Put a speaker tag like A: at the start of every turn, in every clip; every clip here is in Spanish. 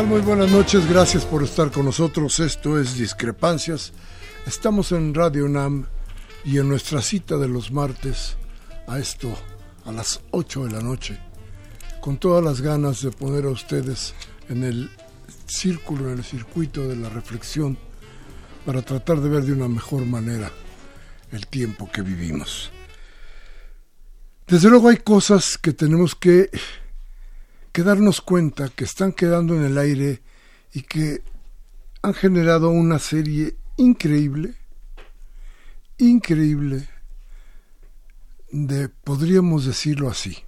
A: Muy buenas noches, gracias por estar con nosotros. Esto es Discrepancias. Estamos en Radio NAM y en nuestra cita de los martes a esto, a las 8 de la noche, con todas las ganas de poner a ustedes en el círculo, en el circuito de la reflexión, para tratar de ver de una mejor manera el tiempo que vivimos. Desde luego hay cosas que tenemos que que darnos cuenta que están quedando en el aire y que han generado una serie increíble, increíble, de, podríamos decirlo así,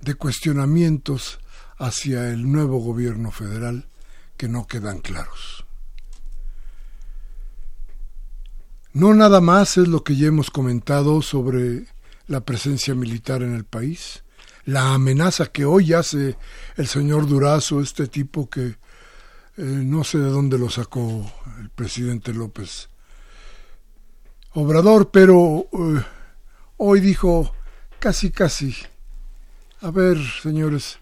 A: de cuestionamientos hacia el nuevo gobierno federal que no quedan claros. No nada más es lo que ya hemos comentado sobre la presencia militar en el país, la amenaza que hoy hace el señor Durazo, este tipo que eh, no sé de dónde lo sacó el presidente López Obrador, pero eh, hoy dijo casi casi, a ver señores,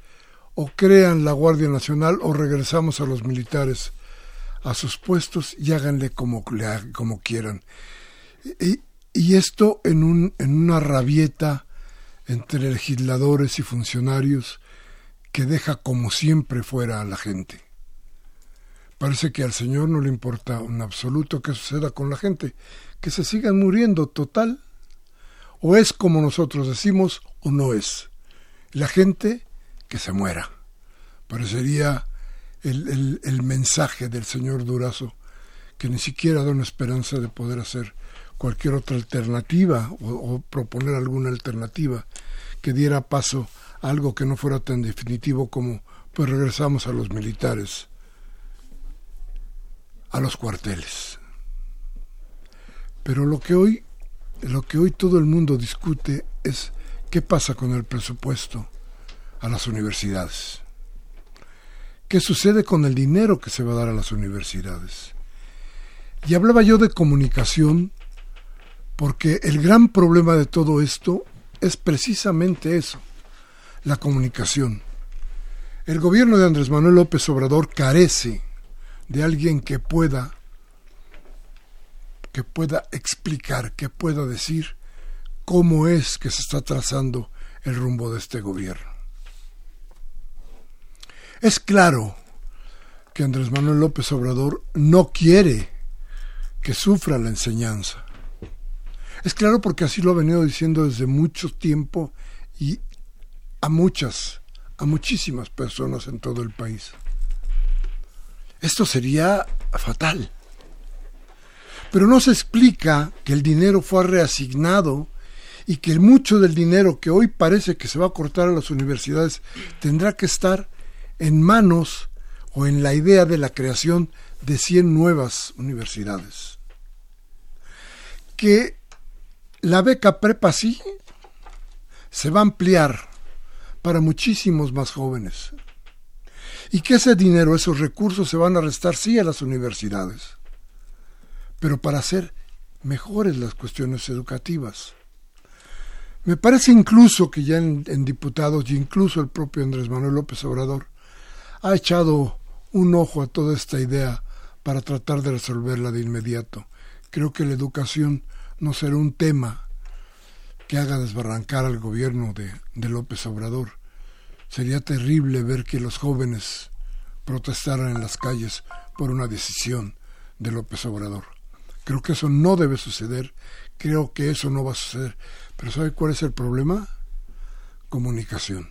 A: o crean la Guardia Nacional o regresamos a los militares a sus puestos y háganle como, como quieran. Y, y esto en, un, en una rabieta entre legisladores y funcionarios que deja como siempre fuera a la gente. Parece que al Señor no le importa en absoluto qué suceda con la gente, que se sigan muriendo total. O es como nosotros decimos o no es. La gente que se muera. Parecería el, el mensaje del señor Durazo, que ni siquiera da una esperanza de poder hacer cualquier otra alternativa o, proponer alguna alternativa que diera paso a algo que no fuera tan definitivo como pues regresamos a los militares, a los cuarteles. Pero lo que hoy, lo que hoy todo el mundo discute es qué pasa con el presupuesto a las universidades. ¿Qué sucede con el dinero que se va a dar a las universidades? Y hablaba yo de comunicación porque el gran problema de todo esto es precisamente eso, la comunicación. El gobierno de Andrés Manuel López Obrador carece de alguien que pueda que pueda explicar, que pueda decir cómo es que se está trazando el rumbo de este gobierno. Es claro que Andrés Manuel López Obrador no quiere que sufra la enseñanza. Es claro porque así lo ha venido diciendo desde mucho tiempo y a muchas, a muchísimas personas en todo el país. Esto sería fatal. Pero no se explica que el dinero fue reasignado y que mucho del dinero que hoy parece que se va a cortar a las universidades tendrá que estar en manos o en la idea de la creación de 100 nuevas universidades. Que la beca prepa sí se va a ampliar para muchísimos más jóvenes. Y que ese dinero, esos recursos se van a restar sí a las universidades, pero para hacer mejores las cuestiones educativas. Me parece incluso que ya en, diputados y incluso el propio Andrés Manuel López Obrador ha echado un ojo a toda esta idea para tratar de resolverla de inmediato. Creo que la educación no será un tema que haga desbarrancar al gobierno de, de López Obrador. Sería terrible ver que los jóvenes protestaran en las calles por una decisión de López Obrador. Creo que eso no debe suceder, creo que eso no va a suceder. Pero ¿sabe cuál es el problema? Comunicación.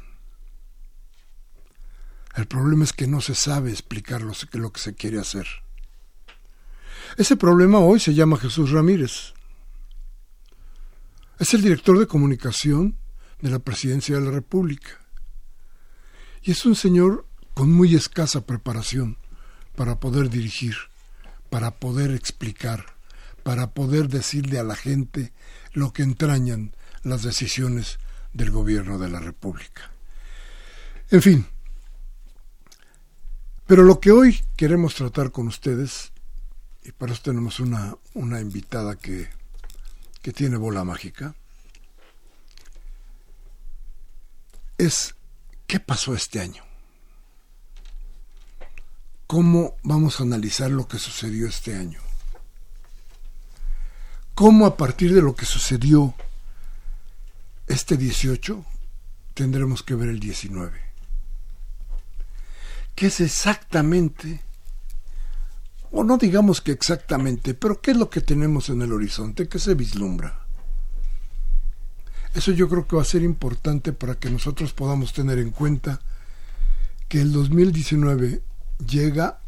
A: El problema es que no se sabe explicar lo, lo que se quiere hacer. Ese problema hoy se llama Jesús Ramírez. Es el director de comunicación de la Presidencia de la República. Y es un señor con muy escasa preparación para poder dirigir, para poder explicar, para poder decirle a la gente lo que entrañan las decisiones del gobierno de la República. En fin, pero lo que hoy queremos tratar con ustedes, y para eso tenemos una, una invitada que, que tiene bola mágica, es qué pasó este año. ¿Cómo vamos a analizar lo que sucedió este año? cómo a partir de lo que sucedió este 18 tendremos que ver el 19. ¿Qué es exactamente, o no digamos que exactamente, pero qué es lo que tenemos en el horizonte, qué se vislumbra? Eso yo creo que va a ser importante para que nosotros podamos tener en cuenta que el 2019 llega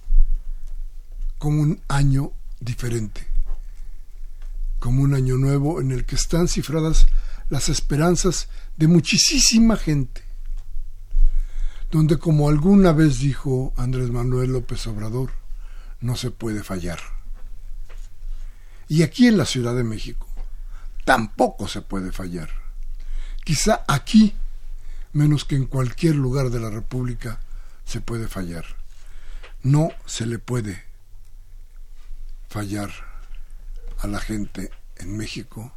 A: como un año diferente como un año nuevo en el que están cifradas las esperanzas de muchísima gente, donde como alguna vez dijo Andrés Manuel López Obrador, no se puede fallar. Y aquí en la Ciudad de México tampoco se puede fallar. Quizá aquí, menos que en cualquier lugar de la República, se puede fallar. No se le puede fallar a la gente en México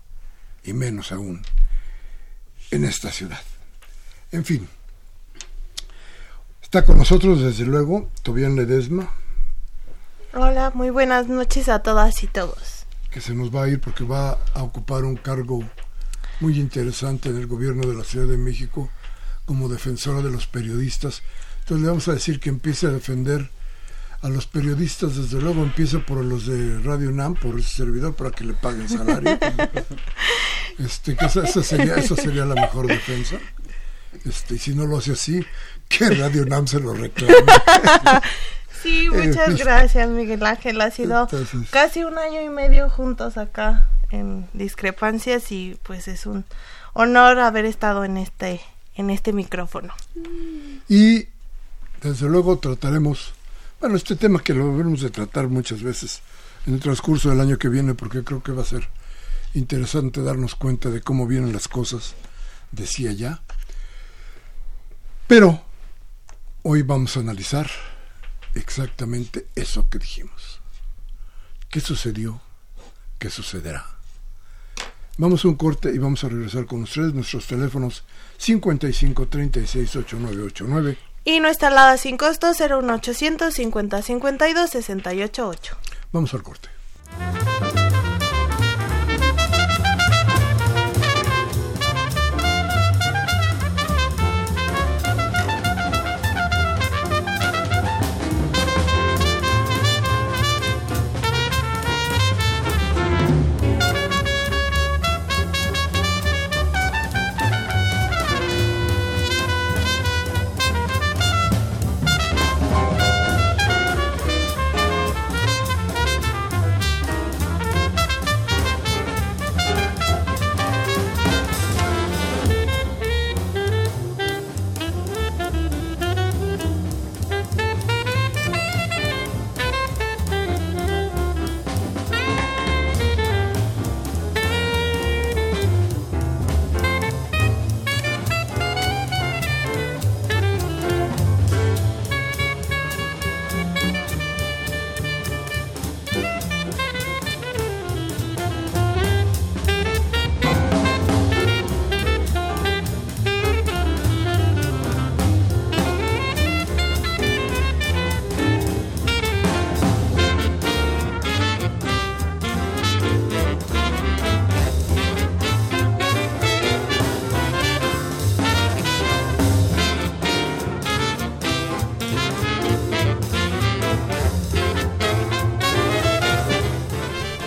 A: y menos aún en esta ciudad. En fin, está con nosotros desde luego Tobián Ledesma.
B: Hola, muy buenas noches a todas y todos.
A: Que se nos va a ir porque va a ocupar un cargo muy interesante en el gobierno de la Ciudad de México como defensora de los periodistas. Entonces le vamos a decir que empiece a defender a los periodistas, desde luego empiezo por los de Radio NAM, por ese servidor, para que le paguen salario. este, que esa, sería, esa sería la mejor defensa. Este, y si no lo hace así, que Radio NAM se lo reclame.
B: Sí, muchas eh, gracias, Miguel Ángel. Ha sido casi un año y medio juntos acá en discrepancias y pues es un honor haber estado en este en este micrófono.
A: Y desde luego trataremos bueno, este tema que lo veremos de tratar muchas veces en el transcurso del año que viene, porque creo que va a ser interesante darnos cuenta de cómo vienen las cosas, decía ya. Pero hoy vamos a analizar exactamente eso que dijimos. ¿Qué sucedió? ¿Qué sucederá? Vamos a un corte y vamos a regresar con ustedes. Nuestros teléfonos 55 36 8989
B: y nuestra alada sin costo 01800 50 52 68 8.
A: Vamos al corte.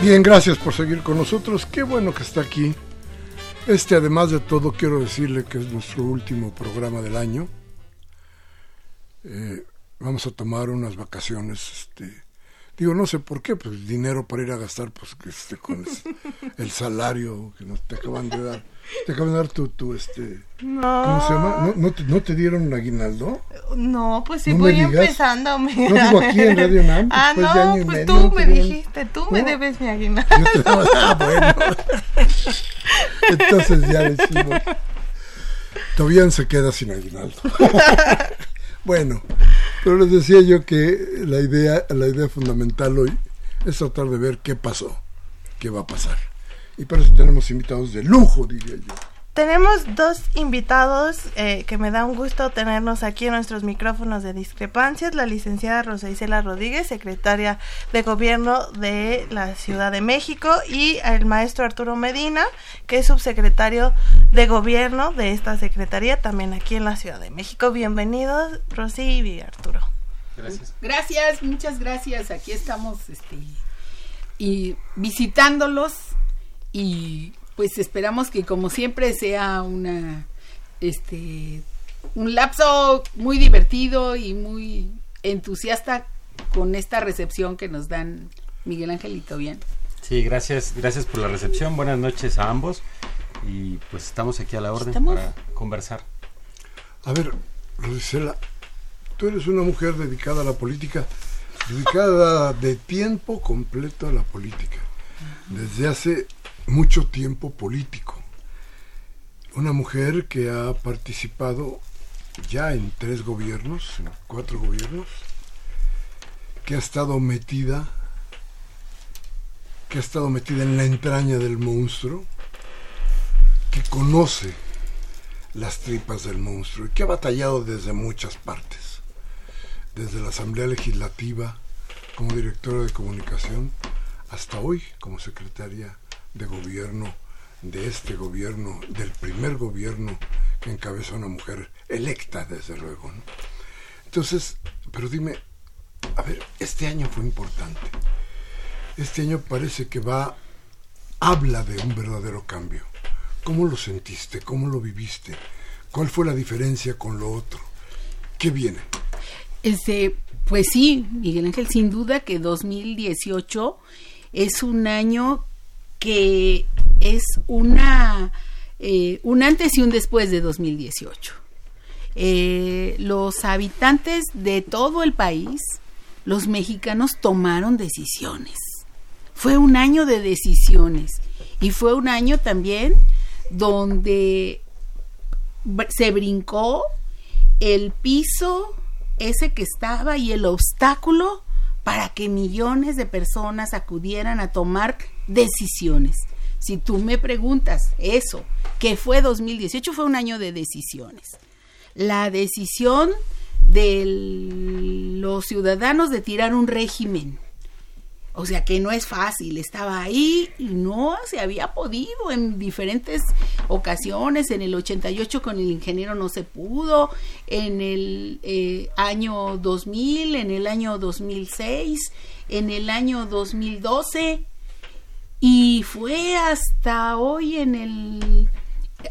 A: Bien, gracias por seguir con nosotros. Qué bueno que está aquí. Este, además de todo, quiero decirle que es nuestro último programa del año. Eh, vamos a tomar unas vacaciones. Este, digo, no sé por qué, pues dinero para ir a gastar, pues este, con el salario que nos te acaban de dar. Te acaban de dar tu, tu este...
B: No.
A: ¿Cómo se llama? ¿No, no, te, dieron un aguinaldo?
B: No, pues sí voy empezando.
A: Mira. No digo aquí en Radio Nam.
B: Ah, no, pues tú me dijiste, tú me debes mi aguinaldo.
A: ah, bueno. Entonces ya decimos. Todavía se queda sin aguinaldo. bueno, pero les decía yo que la idea, la idea fundamental hoy es tratar de ver qué pasó, qué va a pasar. Y por eso tenemos invitados de lujo, diría yo.
B: Tenemos dos invitados eh, que me da un gusto tenernos aquí en nuestros micrófonos de discrepancias. La licenciada Rosa Isela Rodríguez, secretaria de Gobierno de la Ciudad de México, y el maestro Arturo Medina, que es subsecretario de Gobierno de esta Secretaría, también aquí en la Ciudad de México. Bienvenidos, Rosy y Arturo.
C: Gracias. Gracias, muchas gracias. Aquí estamos este, y visitándolos y pues esperamos que como siempre sea una este un lapso muy divertido y muy entusiasta con esta recepción que nos dan Miguel Angelito bien.
D: Sí, gracias, gracias por la recepción. Buenas noches a ambos y pues estamos aquí a la orden para conversar.
A: A ver, Rosicela, tú eres una mujer dedicada a la política, dedicada de tiempo completo a la política. Desde hace mucho tiempo político. Una mujer que ha participado ya en tres gobiernos, en cuatro gobiernos, que ha estado metida, que ha estado metida en la entraña del monstruo, que conoce las tripas del monstruo y que ha batallado desde muchas partes, desde la Asamblea Legislativa como directora de comunicación hasta hoy como secretaria de gobierno, de este gobierno, del primer gobierno que encabeza una mujer electa, desde luego. Entonces, pero dime, a ver, este año fue importante. Este año parece que va, habla de un verdadero cambio. ¿Cómo lo sentiste? ¿Cómo lo viviste? ¿Cuál fue la diferencia con lo otro? ¿Qué viene?
C: Este, pues sí, Miguel Ángel, sin duda que 2018 es un año que es una eh, un antes y un después de 2018. Eh, los habitantes de todo el país, los mexicanos tomaron decisiones. Fue un año de decisiones y fue un año también donde se brincó el piso ese que estaba y el obstáculo para que millones de personas acudieran a tomar decisiones. Si tú me preguntas eso, que fue 2018, fue un año de decisiones. La decisión de los ciudadanos de tirar un régimen. O sea que no es fácil, estaba ahí y no se había podido en diferentes ocasiones. En el 88 con el ingeniero no se pudo, en el eh, año 2000, en el año 2006, en el año 2012 y fue hasta hoy en el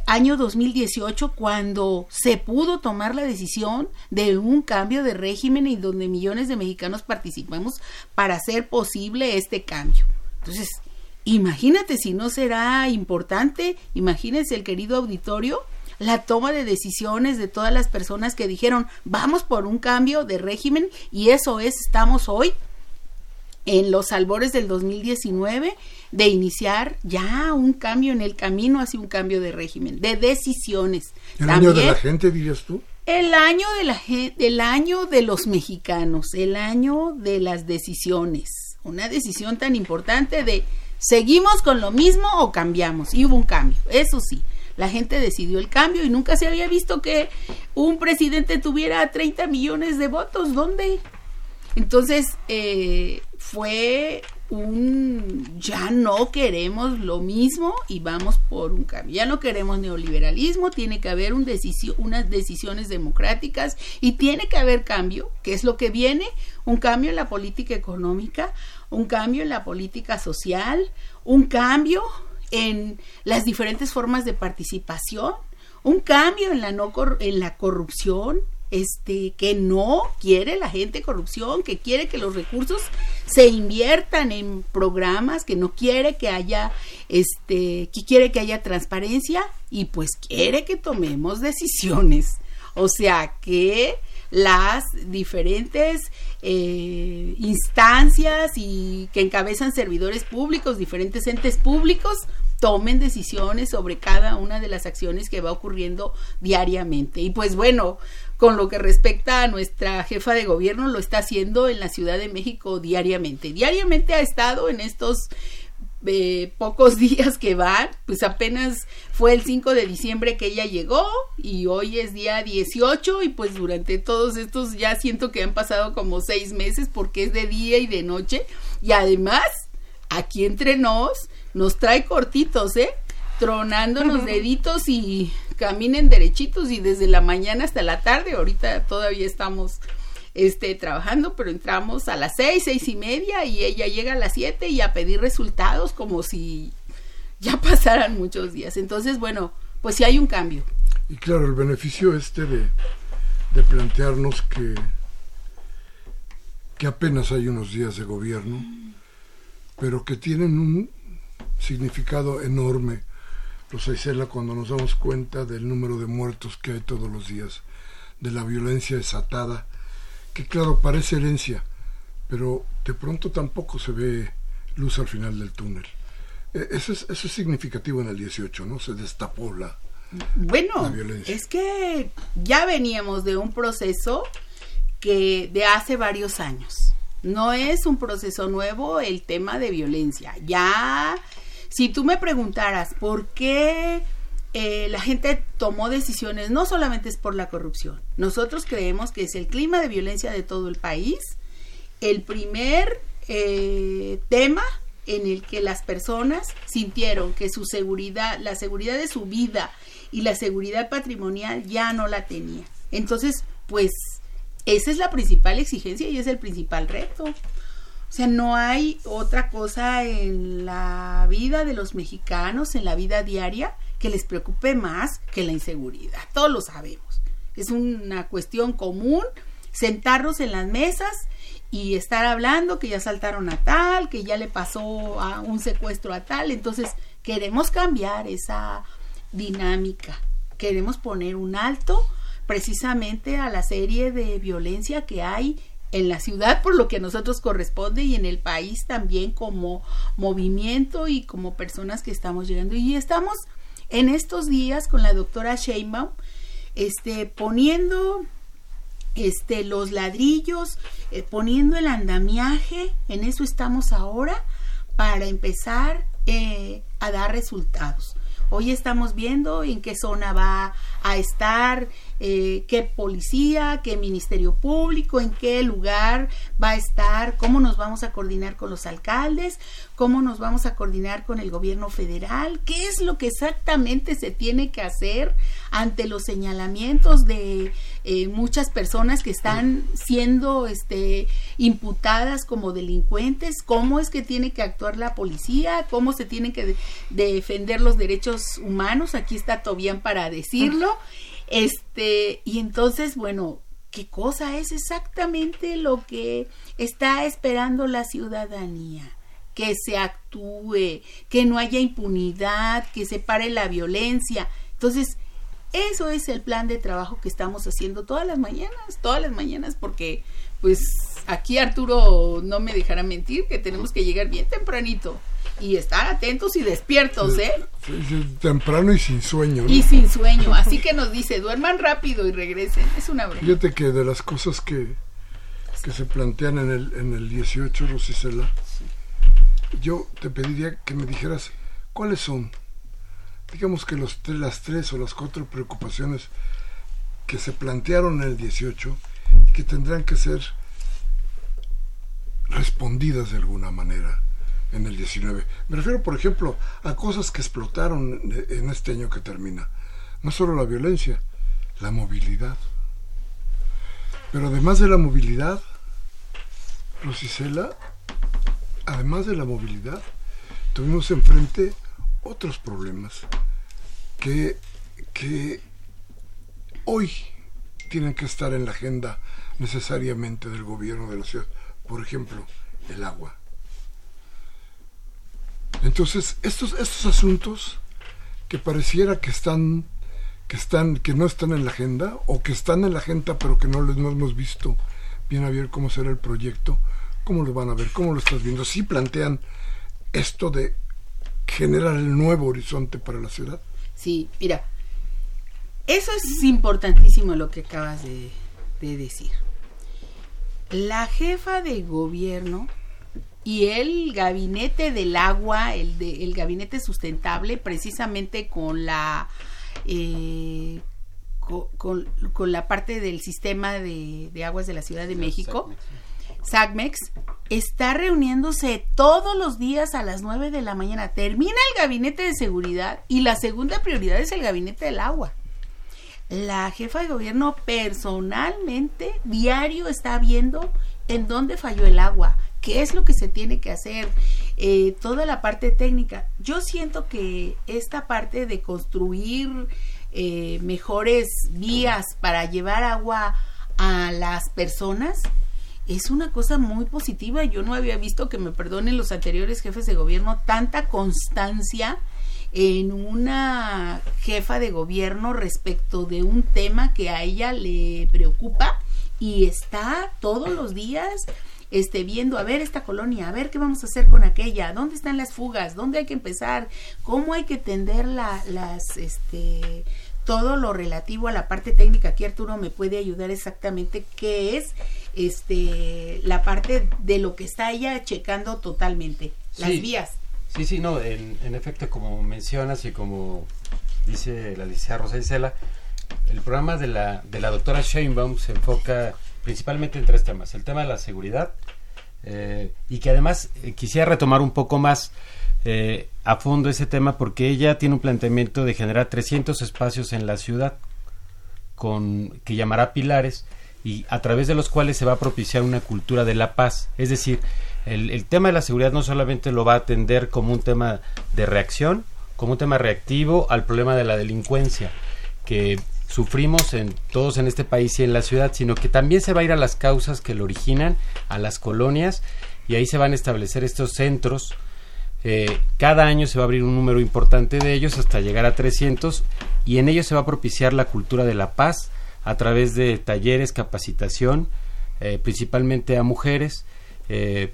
C: año 2018 cuando se pudo tomar la decisión de un cambio de régimen y donde millones de mexicanos participamos para hacer posible este cambio. Entonces, imagínate si no será importante, imagínense el querido auditorio, la toma de decisiones de todas las personas que dijeron, vamos por un cambio de régimen y eso es, estamos hoy en los albores del 2019 de iniciar ya un cambio en el camino hacia un cambio de régimen, de decisiones.
A: ¿El año de la gente, dirías tú?
C: El año de la el año de los mexicanos, el año de las decisiones. Una decisión tan importante de seguimos con lo mismo o cambiamos. Y hubo un cambio, eso sí. La gente decidió el cambio y nunca se había visto que un presidente tuviera 30 millones de votos. ¿Dónde? Entonces, eh, fue un ya no queremos lo mismo y vamos por un cambio. Ya no queremos neoliberalismo, tiene que haber un unas decisiones democráticas y tiene que haber cambio, que es lo que viene, un cambio en la política económica, un cambio en la política social, un cambio en las diferentes formas de participación, un cambio en la no en la corrupción, este que no quiere la gente corrupción, que quiere que los recursos se inviertan en programas, que no quiere que haya este que quiere que haya transparencia y pues quiere que tomemos decisiones. O sea, que las diferentes eh, instancias y que encabezan servidores públicos, diferentes entes públicos, tomen decisiones sobre cada una de las acciones que va ocurriendo diariamente. Y pues bueno, con lo que respecta a nuestra jefa de gobierno, lo está haciendo en la Ciudad de México diariamente. Diariamente ha estado en estos eh, pocos días que van, pues apenas fue el 5 de diciembre que ella llegó y hoy es día 18 y pues durante todos estos ya siento que han pasado como seis meses porque es de día y de noche y además aquí entre nos nos trae cortitos, ¿eh? Tronándonos deditos y caminen derechitos y desde la mañana hasta la tarde, ahorita todavía estamos este, trabajando, pero entramos a las seis, seis y media y ella llega a las siete y a pedir resultados como si ya pasaran muchos días. Entonces, bueno, pues sí hay un cambio.
A: Y claro, el beneficio este de, de plantearnos que, que apenas hay unos días de gobierno, pero que tienen un significado enorme, los Isela, cuando nos damos cuenta del número de muertos que hay todos los días, de la violencia desatada, que claro, parece herencia, pero de pronto tampoco se ve luz al final del túnel. E, eso es, eso es significativo en el 18, ¿no? Se destapó la,
C: bueno, es que ya veníamos de un proceso que de hace varios años. No es un proceso nuevo el tema de violencia. Ya, si tú me preguntaras por qué eh, la gente tomó decisiones, no solamente es por la corrupción. Nosotros creemos que es el clima de violencia de todo el país, el primer eh, tema en el que las personas sintieron que su seguridad, la seguridad de su vida y la seguridad patrimonial ya no la tenía. Entonces, pues esa es la principal exigencia y es el principal reto. O sea, no hay otra cosa en la vida de los mexicanos, en la vida diaria, que les preocupe más que la inseguridad. Todos lo sabemos. Es una cuestión común sentarnos en las mesas y estar hablando que ya saltaron a tal, que ya le pasó a un secuestro a tal. Entonces, queremos cambiar esa dinámica. Queremos poner un alto precisamente a la serie de violencia que hay en la ciudad por lo que a nosotros corresponde y en el país también como movimiento y como personas que estamos llegando. Y estamos en estos días con la doctora Sheinbaum este poniendo este los ladrillos eh, poniendo el andamiaje en eso estamos ahora para empezar eh, a dar resultados. Hoy estamos viendo en qué zona va a estar eh, qué policía, qué ministerio público, en qué lugar va a estar, cómo nos vamos a coordinar con los alcaldes, cómo nos vamos a coordinar con el gobierno federal, qué es lo que exactamente se tiene que hacer ante los señalamientos de eh, muchas personas que están siendo este, imputadas como delincuentes, cómo es que tiene que actuar la policía, cómo se tienen que defender los derechos humanos, aquí está Tobián para decirlo. Este, y entonces, bueno, ¿qué cosa es exactamente lo que está esperando la ciudadanía? Que se actúe, que no haya impunidad, que se pare la violencia. Entonces, eso es el plan de trabajo que estamos haciendo todas las mañanas, todas las mañanas, porque pues aquí Arturo no me dejará mentir que tenemos que llegar bien tempranito y estar atentos y despiertos, ¿eh?
A: temprano y sin sueño.
C: Y sin sueño, así que nos dice, duerman rápido y regresen. Es una broma.
A: Fíjate que de las cosas que, que se plantean en el, en el 18, Rosicela, yo te pediría que me dijeras cuáles son, digamos que los, las tres o las cuatro preocupaciones que se plantearon en el 18 y que tendrán que ser respondidas de alguna manera en el 19. Me refiero, por ejemplo, a cosas que explotaron en este año que termina. No solo la violencia, la movilidad. Pero además de la movilidad, Rosicela, además de la movilidad, tuvimos enfrente otros problemas que, que hoy tienen que estar en la agenda necesariamente del gobierno de la ciudad. Por ejemplo, el agua. Entonces, estos, estos asuntos que pareciera que están, que están, que no están en la agenda, o que están en la agenda pero que no les no hemos visto bien a ver cómo será el proyecto, cómo lo van a ver, cómo lo estás viendo, si plantean esto de generar el nuevo horizonte para la ciudad.
C: Sí, mira, eso es importantísimo lo que acabas de decir. La jefa de gobierno y el gabinete del agua, el, de, el gabinete sustentable, precisamente con la eh, con, la parte del sistema de, aguas de la Ciudad de México, SACMEX, está reuniéndose todos los días a las 9 de la mañana. Termina el gabinete de seguridad y la segunda prioridad es el gabinete del agua. La jefa de gobierno personalmente, diario, está viendo en dónde falló el agua, qué es lo que se tiene que hacer, eh, toda la parte técnica. Yo siento que esta parte de construir eh, mejores vías para llevar agua a las personas es una cosa muy positiva. Yo no había visto, que me perdonen los anteriores jefes de gobierno, tanta constancia en una jefa de gobierno respecto de un tema que a ella le preocupa y está todos los días este, viendo, a ver esta colonia, a ver qué vamos a hacer con aquella, dónde están las fugas, dónde hay que empezar, cómo hay que tender la, las, este, todo lo relativo a la parte técnica. Aquí Arturo me puede ayudar exactamente qué es, este, la parte de lo que está ella checando totalmente, las vías.
D: Sí, sí, no, en, en, efecto, como mencionas y como dice la licenciada Rosa Isela, el programa de la, de la doctora Sheinbaum se enfoca principalmente en tres temas. El tema de la seguridad eh, y que además eh, quisiera retomar un poco más eh, a fondo ese tema porque ella tiene un planteamiento de generar 300 espacios en la ciudad con que llamará pilares y a través de los cuales se va a propiciar una cultura de la paz. Es decir, el, el tema de la seguridad no solamente lo va a atender como un tema de reacción, como un tema reactivo al problema de la delincuencia, que sufrimos en todos en este país y en la ciudad, sino que también se va a ir a las causas que lo originan, a las colonias, y ahí se van a establecer estos centros. Eh, cada año se va a abrir un número importante de ellos hasta llegar a 300 y en ellos se va a propiciar la cultura de la paz a través de talleres, capacitación, eh, principalmente a mujeres, eh,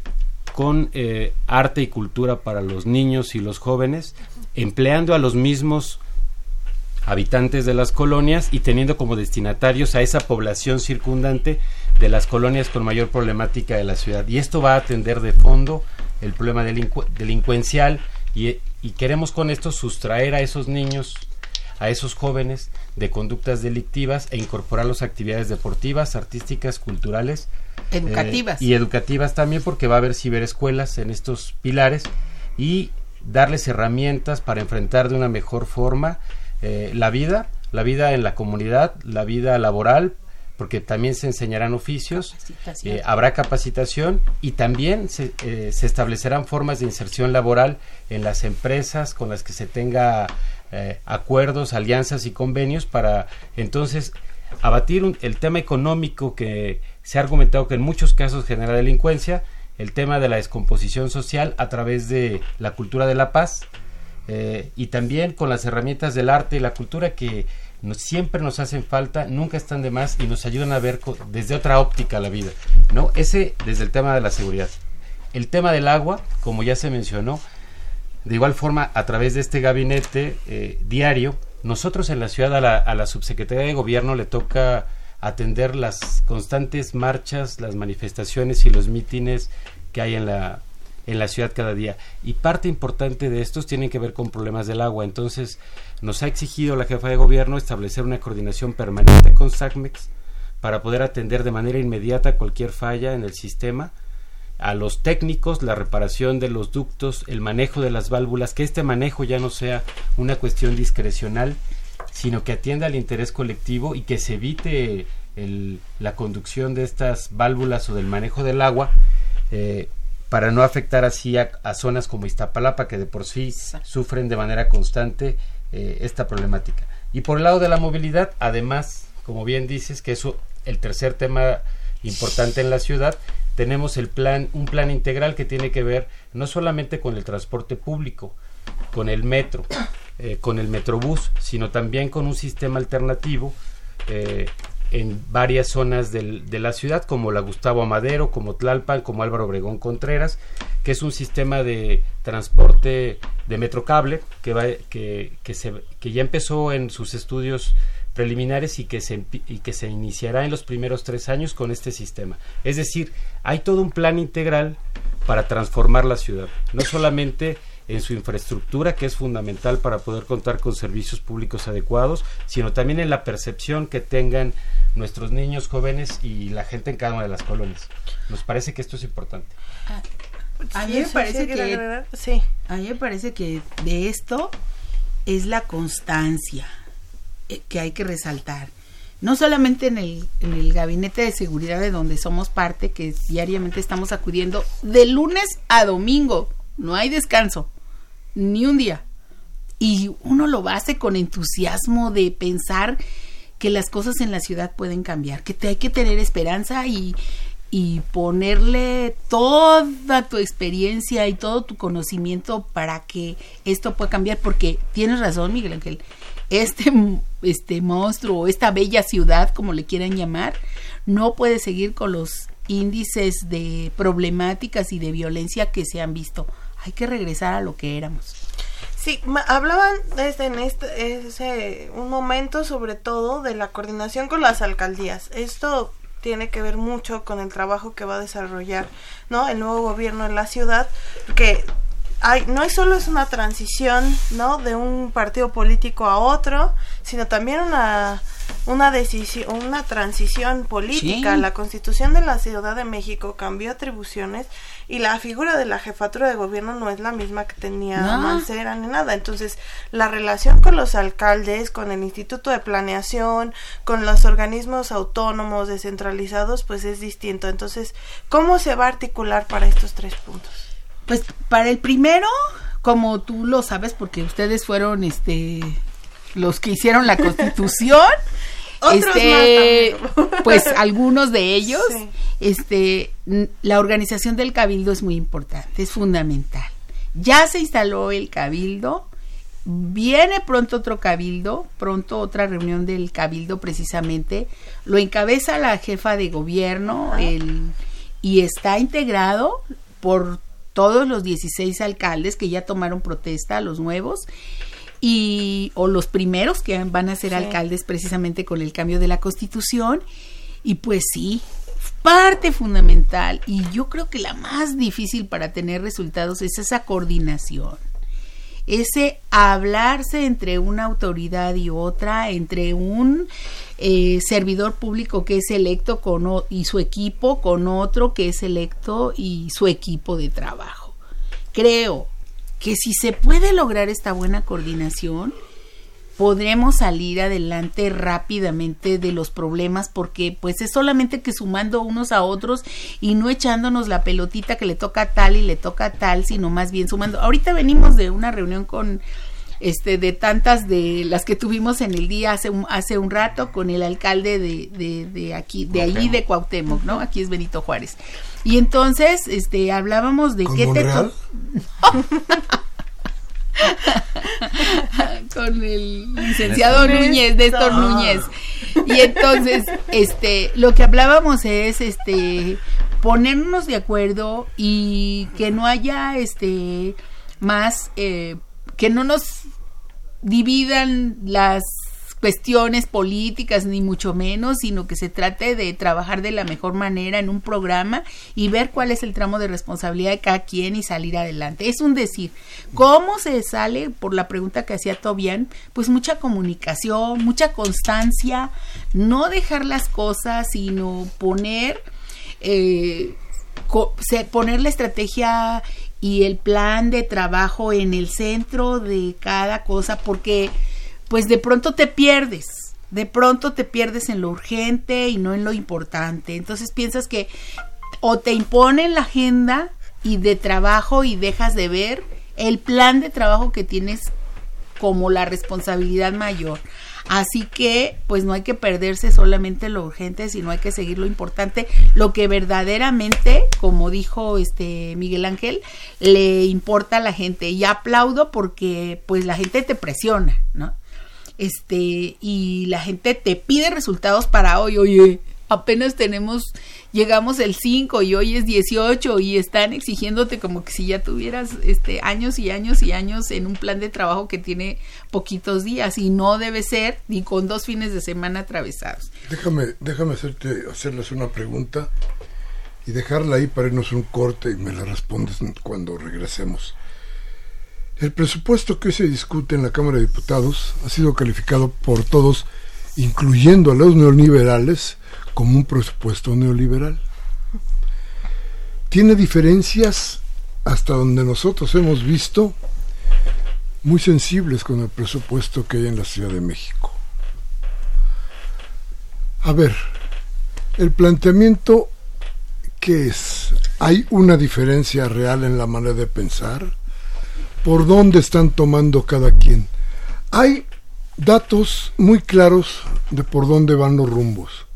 D: con arte y cultura para los niños y los jóvenes, empleando a los mismos habitantes de las colonias y teniendo como destinatarios a esa población circundante de las colonias con mayor problemática de la ciudad. Y esto va a atender de fondo el problema delincuencial y, queremos con esto sustraer a esos niños, a esos jóvenes de conductas delictivas e incorporarlos a actividades deportivas, artísticas, culturales.
C: Educativas.
D: Eh, y educativas también porque va a haber ciberescuelas en estos pilares y darles herramientas para enfrentar de una mejor forma eh, la vida, la vida en la comunidad, la vida laboral, porque también se enseñarán oficios, eh, habrá capacitación y también se, eh, se, establecerán formas de inserción laboral en las empresas con las que se tenga acuerdos, alianzas y convenios para entonces abatir el tema económico que se ha argumentado que en muchos casos genera delincuencia, el tema de la descomposición social a través de la cultura de la paz, eh, y también con las herramientas del arte y la cultura que siempre nos hacen falta, nunca están de más y nos ayudan a ver desde otra óptica la vida, ¿no? Ese desde el tema de la seguridad. El tema del agua, como ya se mencionó, de igual forma a través de este gabinete eh, diario, nosotros en la ciudad a la, a la subsecretaría de gobierno le toca atender las constantes marchas, las manifestaciones y los mítines que hay en la en la ciudad cada día. Y parte importante de estos tienen que ver con problemas del agua. Entonces, nos ha exigido la jefa de gobierno establecer una coordinación permanente con SACMEX para poder atender de manera inmediata cualquier falla en el sistema, a los técnicos, la reparación de los ductos, el manejo de las válvulas, que este manejo ya no sea una cuestión discrecional, sino que atienda al interés colectivo y que se evite el, la conducción de estas válvulas o del manejo del agua eh, para no afectar así a, zonas como Iztapalapa, que de por sí sufren de manera constante eh, esta problemática. Y por el lado de la movilidad, además, como bien dices, que eso el tercer tema importante en la ciudad, tenemos el plan, un plan integral que tiene que ver no solamente con el transporte público, con el metro, eh, con el metrobús, sino también con un sistema alternativo eh, en varias zonas del, de la ciudad, como la Gustavo Amadero, como Tlalpan, como Álvaro Obregón Contreras, que es un sistema de transporte de metrocable que, va, que, que, se, que ya empezó en sus estudios preliminares y que, se, y que se iniciará en los primeros tres años con este sistema. Es decir, hay todo un plan integral para transformar la ciudad, no solamente en su infraestructura, que es fundamental para poder contar con servicios públicos adecuados, sino también en la percepción que tengan nuestros niños, jóvenes y la gente en cada una de las colonias. Nos parece que esto es importante.
C: a mí me parece que, sí. a mí me parece que de esto es la constancia eh, que hay que resaltar. No solamente en el, en el gabinete de seguridad de donde somos parte, que diariamente estamos acudiendo de lunes a domingo, no hay descanso, ni un día. Y uno lo hace con entusiasmo de pensar que las cosas en la ciudad pueden cambiar, que te hay que tener esperanza y, y ponerle toda tu experiencia y todo tu conocimiento para que esto pueda cambiar, porque tienes razón, Miguel Ángel, este, este monstruo esta bella ciudad, como le quieran llamar, no puede seguir con los índices de problemáticas y de violencia que se han visto. Hay que regresar a lo que éramos.
B: Sí, hablaban desde en este ese, un momento sobre todo de la coordinación con las alcaldías. Esto tiene que ver mucho con el trabajo que va a desarrollar, ¿no? El nuevo gobierno en la ciudad, que no es solo es una transición, ¿no? De un partido político a otro, sino también una una decisión, una transición política. La Constitución de la Ciudad de México cambió atribuciones y la figura de la jefatura de gobierno no es la misma que tenía Mancera ni nada. Entonces, la relación con los alcaldes, con el Instituto de Planeación, con los organismos autónomos descentralizados, pues es distinto. Entonces, ¿cómo se va a articular para estos tres puntos?
C: Pues para el primero, como tú lo sabes, porque ustedes fueron este los que hicieron la constitución. este, pues algunos de ellos, este, la organización del cabildo es muy importante, es fundamental. Ya se instaló el cabildo, viene pronto otro cabildo, pronto otra reunión del cabildo precisamente, lo encabeza la jefa de gobierno el, y está integrado por todos los 16 alcaldes que ya tomaron protesta, los nuevos, y o los primeros que van a ser alcaldes precisamente con el cambio de la constitución. Y pues sí, parte fundamental y yo creo que la más difícil para tener resultados es esa coordinación ese hablarse entre una autoridad y otra, entre un eh, servidor público que es electo con y su equipo con otro que es electo y su equipo de trabajo. Creo que si se puede lograr esta buena coordinación, podremos salir adelante rápidamente de los problemas porque pues es solamente que sumando unos a otros y no echándonos la pelotita que le toca tal y le toca tal, sino más bien sumando. Ahorita venimos de una reunión con este de tantas de las que tuvimos en el día hace un, hace un rato con el alcalde de, de, de aquí de allí de Cuauhtémoc, ¿no? Aquí es Benito Juárez. Y entonces este hablábamos de qué te con el licenciado Núñez, Néstor Núñez. Y entonces, este, lo que hablábamos es, este, ponernos de acuerdo y que no haya, este, más, eh, que no nos dividan las cuestiones políticas ni mucho menos, sino que se trate de trabajar de la mejor manera en un programa y ver cuál es el tramo de responsabilidad de cada quien y salir adelante. Es un decir, ¿cómo se sale? Por la pregunta que hacía Tobian, pues mucha comunicación, mucha constancia, no dejar las cosas, sino poner, eh, poner la estrategia y el plan de trabajo en el centro de cada cosa, porque pues de pronto te pierdes, de pronto te pierdes en lo urgente y no en lo importante. Entonces piensas que o te imponen la agenda y de trabajo y dejas de ver el plan de trabajo que tienes como la responsabilidad mayor. Así que, pues no hay que perderse solamente lo urgente, sino hay que seguir lo importante, lo que verdaderamente, como dijo este Miguel Ángel, le importa a la gente. Y aplaudo porque, pues la gente te presiona, ¿no? Este, y la gente te pide resultados para hoy, oye, apenas tenemos, llegamos el 5 y hoy es 18 y están exigiéndote como que si ya tuvieras este años y años y años en un plan de trabajo que tiene poquitos días y no debe ser ni con dos fines de semana atravesados.
A: Déjame, déjame hacerte, hacerles una pregunta y dejarla ahí para irnos un corte y me la respondes cuando regresemos. El presupuesto que se discute en la Cámara de Diputados ha sido calificado por todos, incluyendo a los neoliberales, como un presupuesto neoliberal. Tiene diferencias hasta donde nosotros hemos visto muy sensibles con el presupuesto que hay en la Ciudad de México. A ver, el planteamiento que es, ¿hay una diferencia real en la manera de pensar? ¿Por dónde están tomando cada quien? Hay datos muy claros de por dónde van los rumbos.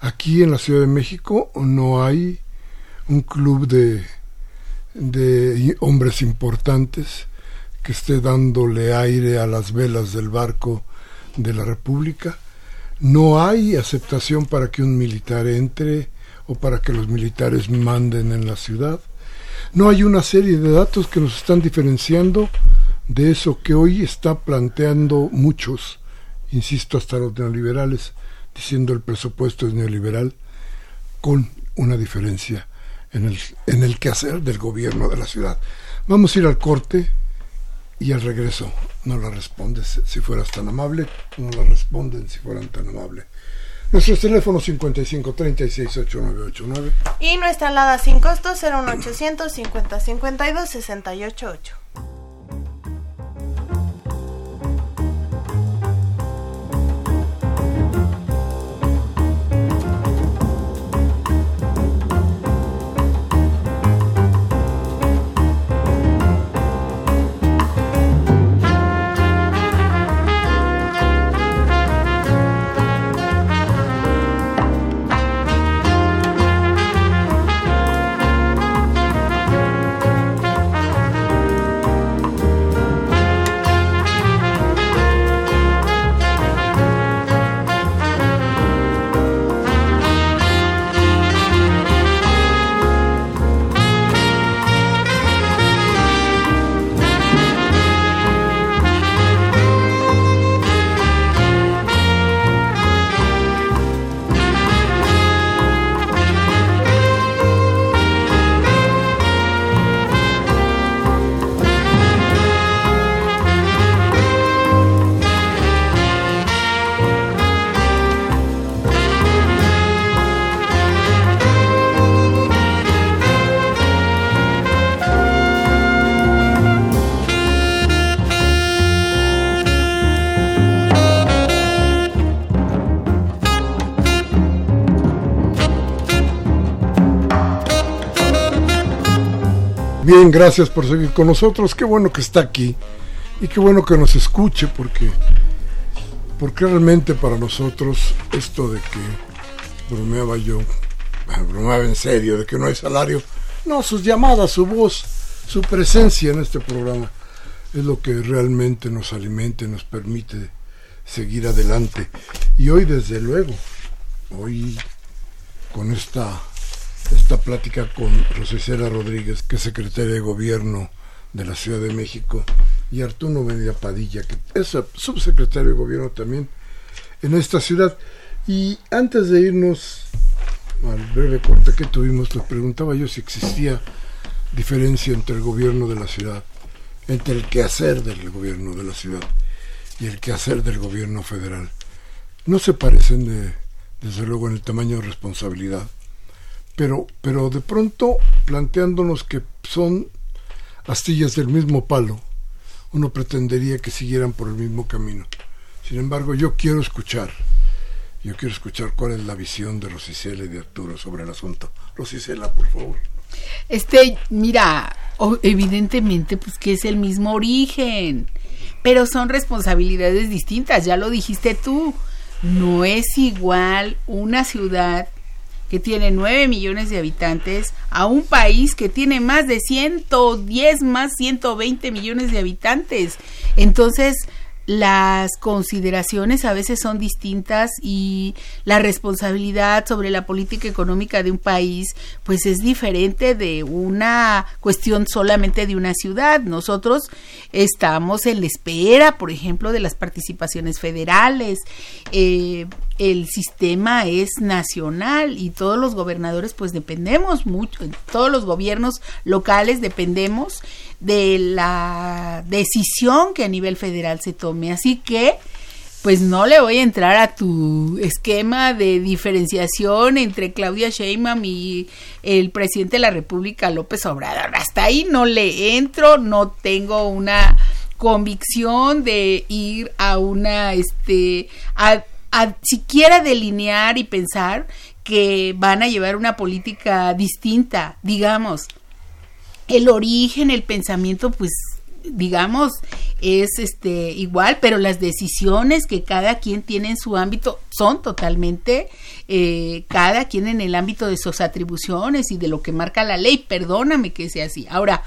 A: Aquí en la Ciudad de México no hay un club de, hombres importantes que esté dándole aire a las velas del barco de la República. No hay aceptación para que un militar entre o para que los militares manden en la ciudad. No hay una serie de datos que nos están diferenciando de eso que hoy está planteando muchos, insisto, hasta los neoliberales, diciendo el presupuesto es neoliberal, con una diferencia en el, en el quehacer del gobierno de la ciudad. Vamos a ir al corte y al regreso no la respondes si fueras tan amable, no la responden si fueran tan amables. Nuestros teléfonos 55 36 8989
B: y nuestra alada sin costo 01800 50 52 688.
A: Bien, gracias por seguir con nosotros. Qué bueno que está aquí y qué bueno que nos escuche porque porque realmente para nosotros esto de que bromeaba yo, bromeaba en serio, de que no hay salario, no, sus llamadas, su voz, su presencia en este programa es lo que realmente nos alimenta y nos permite seguir adelante. Y hoy desde luego, hoy con esta esta plática con Rosicela Rodríguez, que es secretaria de Gobierno de la Ciudad de México, y Arturo Medina Padilla, que es subsecretario de Gobierno también en esta ciudad. Y antes de irnos al breve corte que tuvimos, nos preguntaba yo si existía diferencia entre el gobierno de la ciudad, entre el quehacer del gobierno de la ciudad y el quehacer del gobierno federal. No se parecen de, desde luego en el tamaño de responsabilidad, pero, pero de pronto planteándonos que son astillas del mismo palo, uno pretendería que siguieran por el mismo camino. Sin embargo, yo quiero escuchar Yo quiero escuchar cuál es la visión de Rosicela y de Arturo sobre el asunto. Rosicela, por favor.
C: Este, mira, evidentemente, pues que es el mismo origen, pero son responsabilidades distintas, ya lo dijiste tú. No es igual una ciudad que tiene 9 millones de habitantes a un país que tiene más de 110 más 120 millones de habitantes. Entonces, las consideraciones a veces son distintas y la responsabilidad sobre la política económica de un país pues es diferente de una cuestión solamente de una ciudad. Nosotros estamos en la espera, por ejemplo, de las participaciones federales. Eh, el sistema es nacional y todos los gobernadores pues dependemos mucho, todos los gobiernos locales dependemos de la decisión que a nivel federal se tome. Así que, pues no le voy a entrar a tu esquema de diferenciación entre Claudia Sheinbaum y el presidente de la República, López Obrador. Hasta ahí no le entro, no tengo una convicción de ir a una, este, a, a siquiera delinear y pensar que van a llevar una política distinta, digamos el origen, el pensamiento, pues digamos, es este igual, pero las decisiones que cada quien tiene en su ámbito son totalmente eh, cada quien en el ámbito de sus atribuciones y de lo que marca la ley. Perdóname que sea así. Ahora,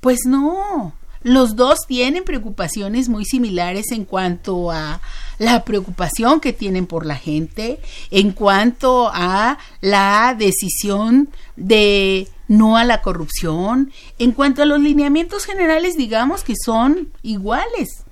C: pues no, los dos tienen preocupaciones muy similares en cuanto a la preocupación que tienen por la gente, en cuanto a la decisión de no a la corrupción, en cuanto a los lineamientos generales, digamos que son iguales,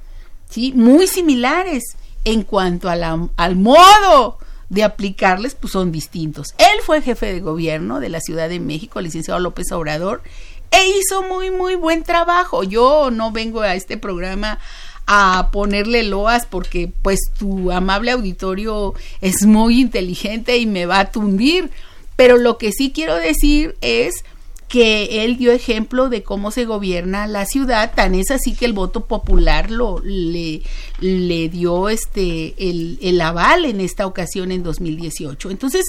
C: ¿sí? muy similares. En cuanto al modo de aplicarles, pues son distintos. Él fue jefe de gobierno de la Ciudad de México, licenciado López Obrador, e hizo muy, muy buen trabajo. Yo no vengo a este programa a ponerle loas porque pues tu amable auditorio es muy inteligente y me va a tundir. Pero lo que sí quiero decir es que él dio ejemplo de cómo se gobierna la ciudad, tan es así que el voto popular lo le, le dio este el, el aval en esta ocasión en 2018. Entonces,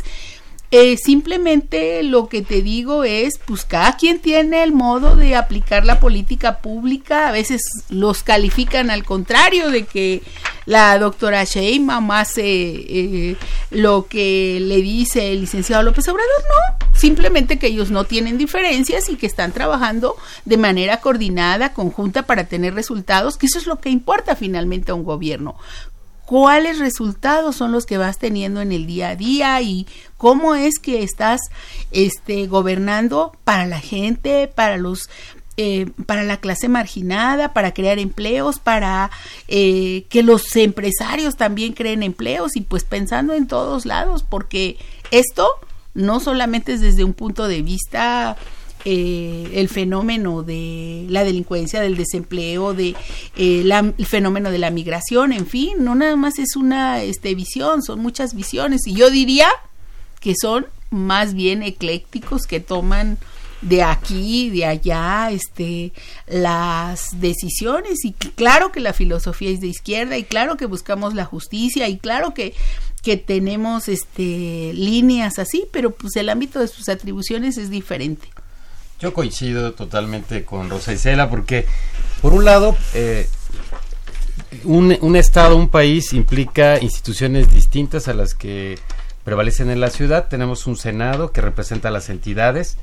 C: eh, simplemente lo que te digo es, pues cada quien tiene el modo de aplicar la política pública, a veces los califican al contrario de que la doctora Sheinbaum hace eh, lo que le dice el licenciado López Obrador, no, simplemente que ellos no tienen diferencias y que están trabajando de manera coordinada, conjunta para tener resultados, que eso es lo que importa finalmente a un gobierno cuáles resultados son los que vas teniendo en el día a día y cómo es que estás este gobernando para la gente, para los eh, para la clase marginada, para crear empleos, para eh, que los empresarios también creen empleos y pues pensando en todos lados, porque esto no solamente es desde un punto de vista eh, el fenómeno de la delincuencia, del desempleo, de eh, el fenómeno de la migración, en fin, no nada más es una este, visión, son muchas visiones y yo diría que son más bien eclécticos que toman de aquí, de allá, este, las decisiones y claro que la filosofía es de izquierda y claro que buscamos la justicia y claro que que tenemos este líneas así, pero pues el ámbito de sus atribuciones es diferente.
D: Yo coincido totalmente con Rosa Isela porque, por un lado, eh, un, Estado, un país implica instituciones distintas a las que prevalecen en la ciudad. Tenemos un Senado que representa a las entidades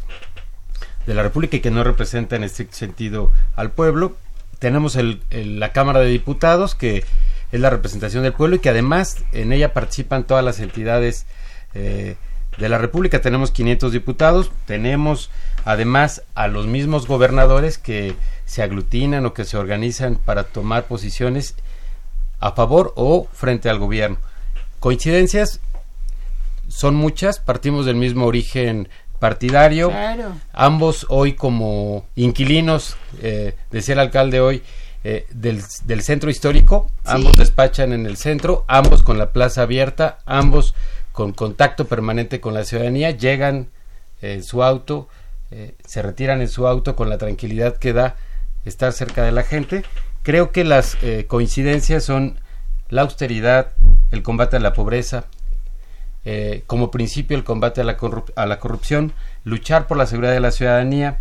D: de la República y que no representa en estricto sentido al pueblo. Tenemos el, la Cámara de Diputados que es la representación del pueblo y que además en ella participan todas las entidades eh, de la República. Tenemos 500 diputados, tenemos además a los mismos gobernadores que se aglutinan o que se organizan para tomar posiciones a favor o frente al gobierno. Coincidencias son muchas, partimos del mismo origen partidario, ambos hoy como inquilinos, eh, decía el alcalde hoy, eh, del, del, centro histórico, ambos despachan en el centro, ambos con la plaza abierta, ambos con contacto permanente con la ciudadanía, llegan en su auto, eh, se retiran en su auto con la tranquilidad que da estar cerca de la gente. Creo que las eh, coincidencias son la austeridad, el combate a la pobreza, eh, como principio el combate a la, a la corrupción, luchar por la seguridad de la ciudadanía,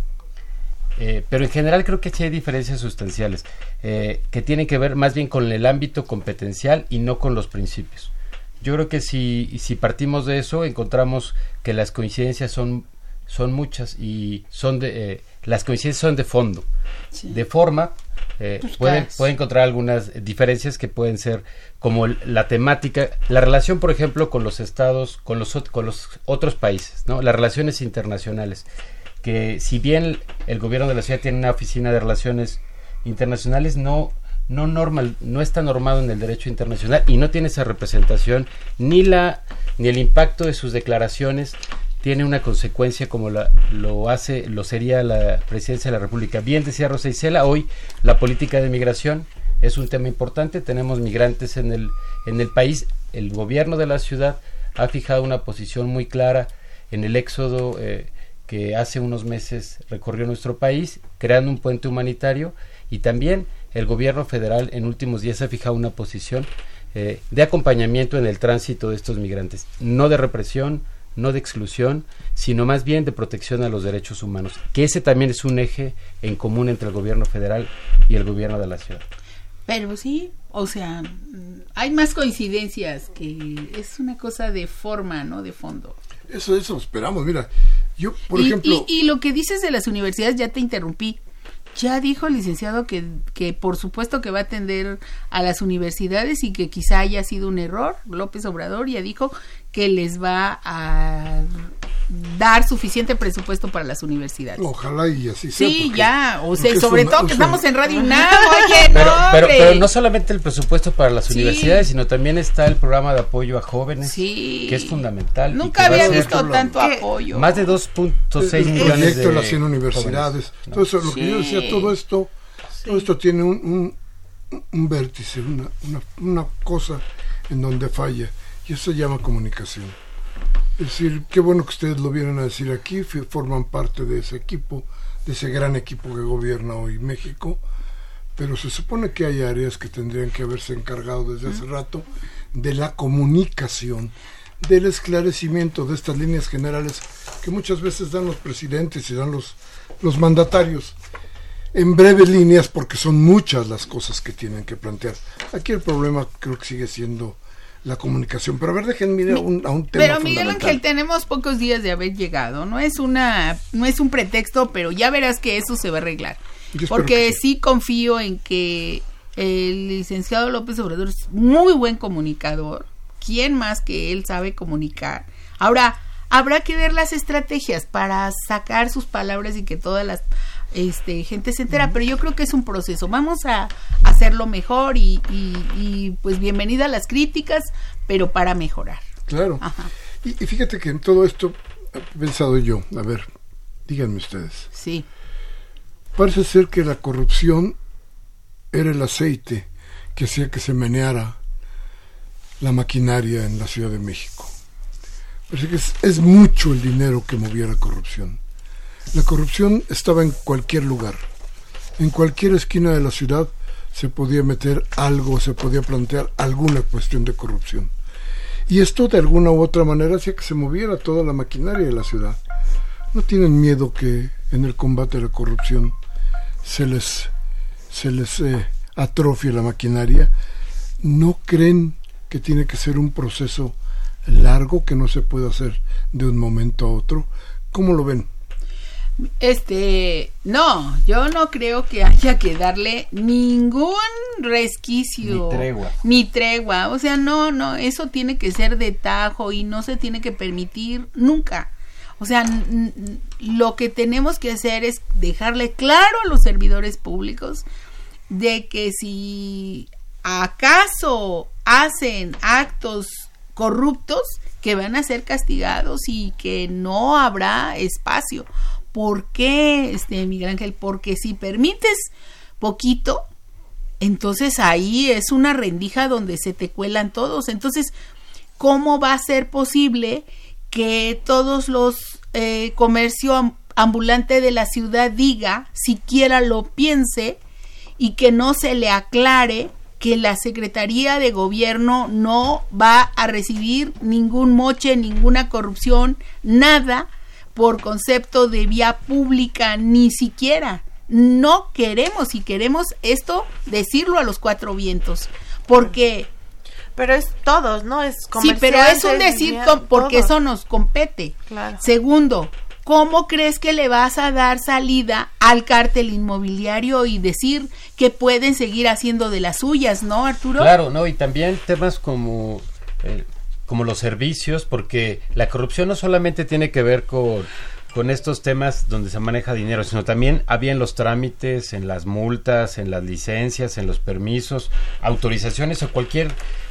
D: eh, pero en general creo que sí hay diferencias sustanciales eh, que tienen que ver más bien con el ámbito competencial y no con los principios. Yo creo que si, si partimos de eso encontramos que las coincidencias son, son muchas y son de, eh, las coincidencias son de fondo. De forma, pues pueden, pueden encontrar algunas diferencias que pueden ser como la temática, la relación, por ejemplo, con los estados, con los, con los otros países, ¿no? las relaciones internacionales que si bien el gobierno de la ciudad tiene una oficina de relaciones internacionales, no, no, normal, no está normado en el derecho internacional y no tiene esa representación, ni, la, ni el impacto de sus declaraciones tiene una consecuencia como la, lo hace, lo sería la presidencia de la República. Bien decía Rosa Isela, hoy la política de migración es un tema importante, tenemos migrantes en el, en el país, el gobierno de la ciudad ha fijado una posición muy clara en el éxodo eh, que hace unos meses recorrió nuestro país, creando un puente humanitario y también el gobierno federal en últimos días ha fijado una posición eh, de acompañamiento en el tránsito de estos migrantes, no de represión, no de exclusión, sino más bien de protección a los derechos humanos, que ese también es un eje en común entre el gobierno federal y el gobierno de la ciudad.
C: Pero sí, o sea, hay más coincidencias que es una cosa de forma, no de fondo.
A: Eso, eso esperamos. Mira, yo, por ejemplo.
C: Y, lo que dices de las universidades, ya te interrumpí. Ya dijo el licenciado que, que por supuesto que va a atender a las universidades y que quizá haya sido un error. López Obrador ya dijo que les va a dar suficiente presupuesto para las universidades.
A: Ojalá y así sea.
C: Sí, ya, o sea, sobre todo que estamos en Radio UNAM, oye,
D: pero, no, pero, pero, no solamente el presupuesto para las universidades, sino también está el programa de apoyo a jóvenes, que es fundamental.
C: Nunca había visto tanto apoyo.
D: Más de 2.6 millones
A: de, las universidades. todo eso, lo que yo decía, todo esto, todo esto tiene un, un, un vértice, una, una, una cosa en donde falla, y eso se llama comunicación. Es decir, qué bueno que ustedes lo vieron a decir aquí, forman parte de ese equipo, de ese gran equipo que gobierna hoy México, pero se supone que hay áreas que tendrían que haberse encargado desde hace rato de la comunicación, del esclarecimiento de estas líneas generales que muchas veces dan los presidentes y dan los, los mandatarios en breves líneas porque son muchas las cosas que tienen que plantear. Aquí el problema creo que sigue siendo la comunicación. Pero a ver, déjenme ir a un, tema.
C: Pero Miguel Ángel, tenemos pocos días de haber llegado. No es una, no es un pretexto, pero ya verás que eso se va a arreglar. Porque sí. confío en que el licenciado López Obrador es muy buen comunicador. ¿Quién más que él sabe comunicar? Ahora, habrá que ver las estrategias para sacar sus palabras y que todas las este, gente se entera, pero yo creo que es un proceso. Vamos a hacerlo mejor y, y, pues bienvenida a las críticas, pero para mejorar.
A: Claro. Y, y, fíjate que en todo esto he pensado yo, a ver, díganme ustedes.
C: Sí.
A: Parece ser que la corrupción era el aceite que hacía que se meneara la maquinaria en la Ciudad de México. Parece que es, es mucho el dinero que movía la corrupción. La corrupción estaba en cualquier lugar. En cualquier esquina de la ciudad se podía meter algo, se podía plantear alguna cuestión de corrupción. Y esto de alguna u otra manera hacía que se moviera toda la maquinaria de la ciudad. ¿No tienen miedo que en el combate a la corrupción se les, se les eh, atrofie la maquinaria? ¿No creen que tiene que ser un proceso largo que no se puede hacer de un momento a otro? ¿Cómo lo ven?
C: Este, no, yo no creo que haya que darle ningún resquicio.
D: Ni tregua.
C: Ni tregua. O sea, no, no, eso tiene que ser de tajo y no se tiene que permitir nunca. O sea, lo que tenemos que hacer es dejarle claro a los servidores públicos de que si acaso hacen actos corruptos, que van a ser castigados y que no habrá espacio. ¿Por qué, este, Miguel Ángel? Porque si permites poquito, entonces ahí es una rendija donde se te cuelan todos. Entonces, ¿cómo va a ser posible que todos los eh, comercio ambulante de la ciudad diga, siquiera lo piense, y que no se le aclare que la Secretaría de Gobierno no va a recibir ningún moche, ninguna corrupción, nada por concepto de vía pública, ni siquiera. No queremos, y queremos esto decirlo a los cuatro vientos, porque...
B: Pero es todos, ¿no? Es
C: Sí, pero es un decir porque eso nos compete. Segundo, ¿cómo crees que le vas a dar salida al cártel inmobiliario y decir que pueden seguir haciendo de las suyas, ¿no, Arturo?
D: Claro, no, y también temas como eh, como los servicios, porque la corrupción no solamente tiene que ver con, con estos temas donde se maneja dinero, sino también había en los trámites, en las multas, en las licencias, en los permisos, autorizaciones o cualquier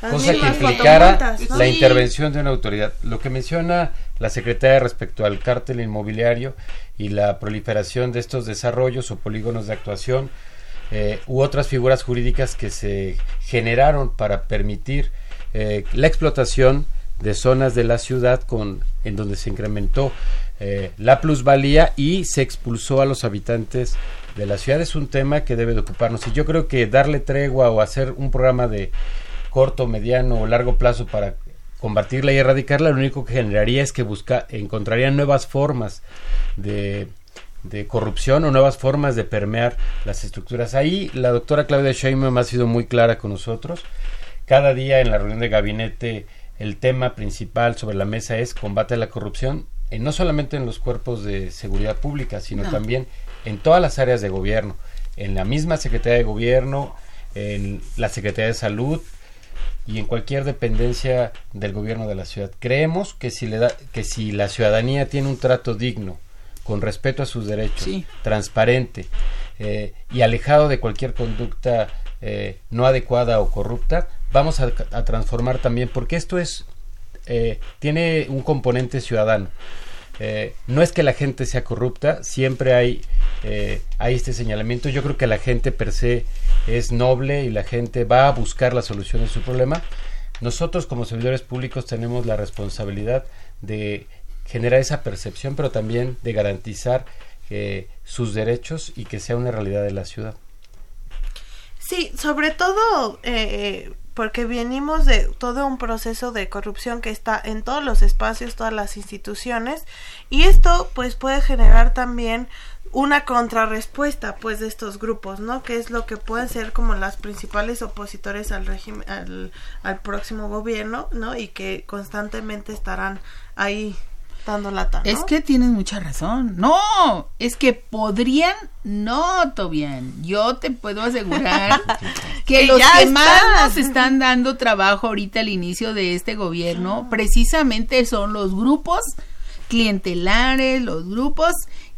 D: cosa que implicara la intervención de una autoridad. Lo que menciona la secretaria respecto al cártel inmobiliario y la proliferación de estos desarrollos o polígonos de actuación eh, u otras figuras jurídicas que se generaron para permitir eh, la explotación de zonas de la ciudad con en donde se incrementó eh, la plusvalía y se expulsó a los habitantes de la ciudad es un tema que debe de ocuparnos y yo creo que darle tregua o hacer un programa de corto, mediano o largo plazo para combatirla y erradicarla lo único que generaría es que busca encontrarían nuevas formas de de corrupción o nuevas formas de permear las estructuras. Ahí la doctora Claudia Sheinbaum ha sido muy clara con nosotros. Cada día en la reunión de gabinete el tema principal sobre la mesa es combate a la corrupción, eh, no solamente en los cuerpos de seguridad pública, sino también en todas las áreas de gobierno, en la misma Secretaría de Gobierno, en la Secretaría de Salud y en cualquier dependencia del gobierno de la ciudad. Creemos que si, le da, que si la ciudadanía tiene un trato digno, con respeto a sus derechos, transparente eh, y alejado de cualquier conducta eh, no adecuada o corrupta, vamos a, transformar también, porque esto es, eh, tiene un componente ciudadano. Eh, no es que la gente sea corrupta, siempre hay, hay este señalamiento. Yo creo que la gente per se es noble y la gente va a buscar la solución de su problema. Nosotros como servidores públicos tenemos la responsabilidad de generar esa percepción, pero también de garantizar sus derechos y que sea una realidad de la ciudad.
B: Sí, sobre todo eh, porque venimos de todo un proceso de corrupción que está en todos los espacios, todas las instituciones, y esto pues puede generar también una contrarrespuesta pues de estos grupos, ¿no? Que es lo que pueden ser como las principales opositores al régimen, al, al próximo gobierno, ¿no? Y que constantemente estarán ahí dando lata.
C: Es que tienes mucha razón. No, es que podrían, no, bien. Yo te puedo asegurar que, los que más nos están dando trabajo ahorita al inicio de este gobierno, precisamente son los grupos clientelares, los grupos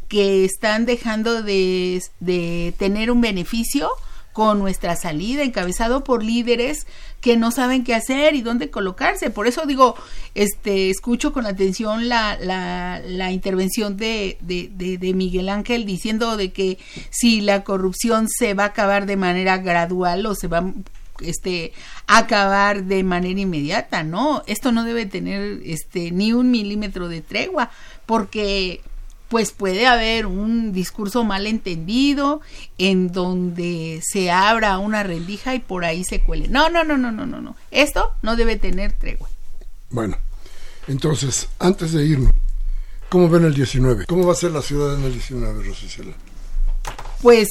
C: que están dejando de, de tener un beneficio con nuestra salida, encabezado por líderes que no saben qué hacer y dónde colocarse. Por eso digo, este, escucho con atención la, la, la intervención de, de, de, Miguel Ángel diciendo de que si la corrupción se va a acabar de manera gradual o se va este acabar de manera inmediata, no, esto no debe tener este ni un milímetro de tregua, porque pues puede haber un discurso mal entendido en donde se abra una rendija y por ahí se cuele. No, no, no, no, no, no, no. Esto no debe tener tregua.
A: Bueno, entonces, antes de irnos, ¿cómo ven el 19? ¿Cómo va a ser la ciudad en el 19, Rosicela?
C: Pues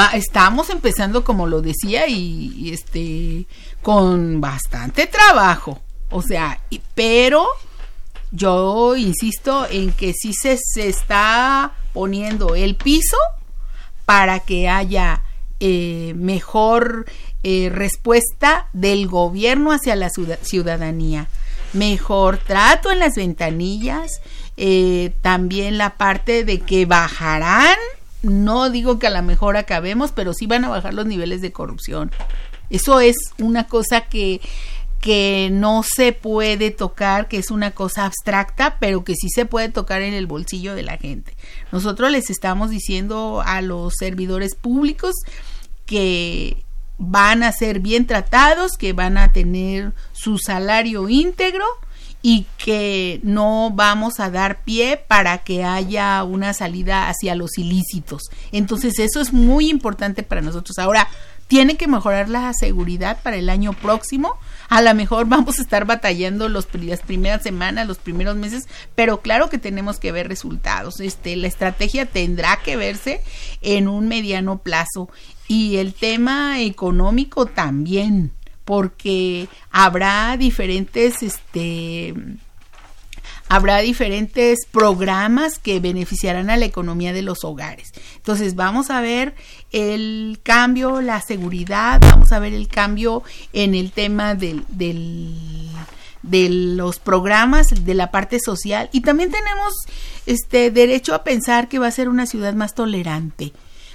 C: va, estamos empezando, como lo decía, y, este con bastante trabajo. O sea, pero yo insisto en que sí se, se está poniendo el piso para que haya eh, mejor eh, respuesta del gobierno hacia la ciudadanía, mejor trato en las ventanillas, eh, también la parte de que bajarán, no digo que a lo mejor acabemos, pero sí van a bajar los niveles de corrupción. Eso es una cosa que que no se puede tocar, que es una cosa abstracta, pero que sí se puede tocar en el bolsillo de la gente. Nosotros les estamos diciendo a los servidores públicos que van a ser bien tratados, que van a tener su salario íntegro y que no vamos a dar pie para que haya una salida hacia los ilícitos. Entonces eso es muy importante para nosotros. Ahora, tiene que mejorar la seguridad para el año próximo. A lo mejor vamos a estar batallando los, las primeras semanas, los primeros meses, pero claro que tenemos que ver resultados. Este, la estrategia tendrá que verse en un mediano plazo y el tema económico también, porque habrá diferentes, este, habrá diferentes programas que beneficiarán a la economía de los hogares. Entonces vamos a ver el cambio, la seguridad, vamos a ver el cambio en el tema del, del de los programas de la parte social y también tenemos este derecho a pensar que va a ser una ciudad más tolerante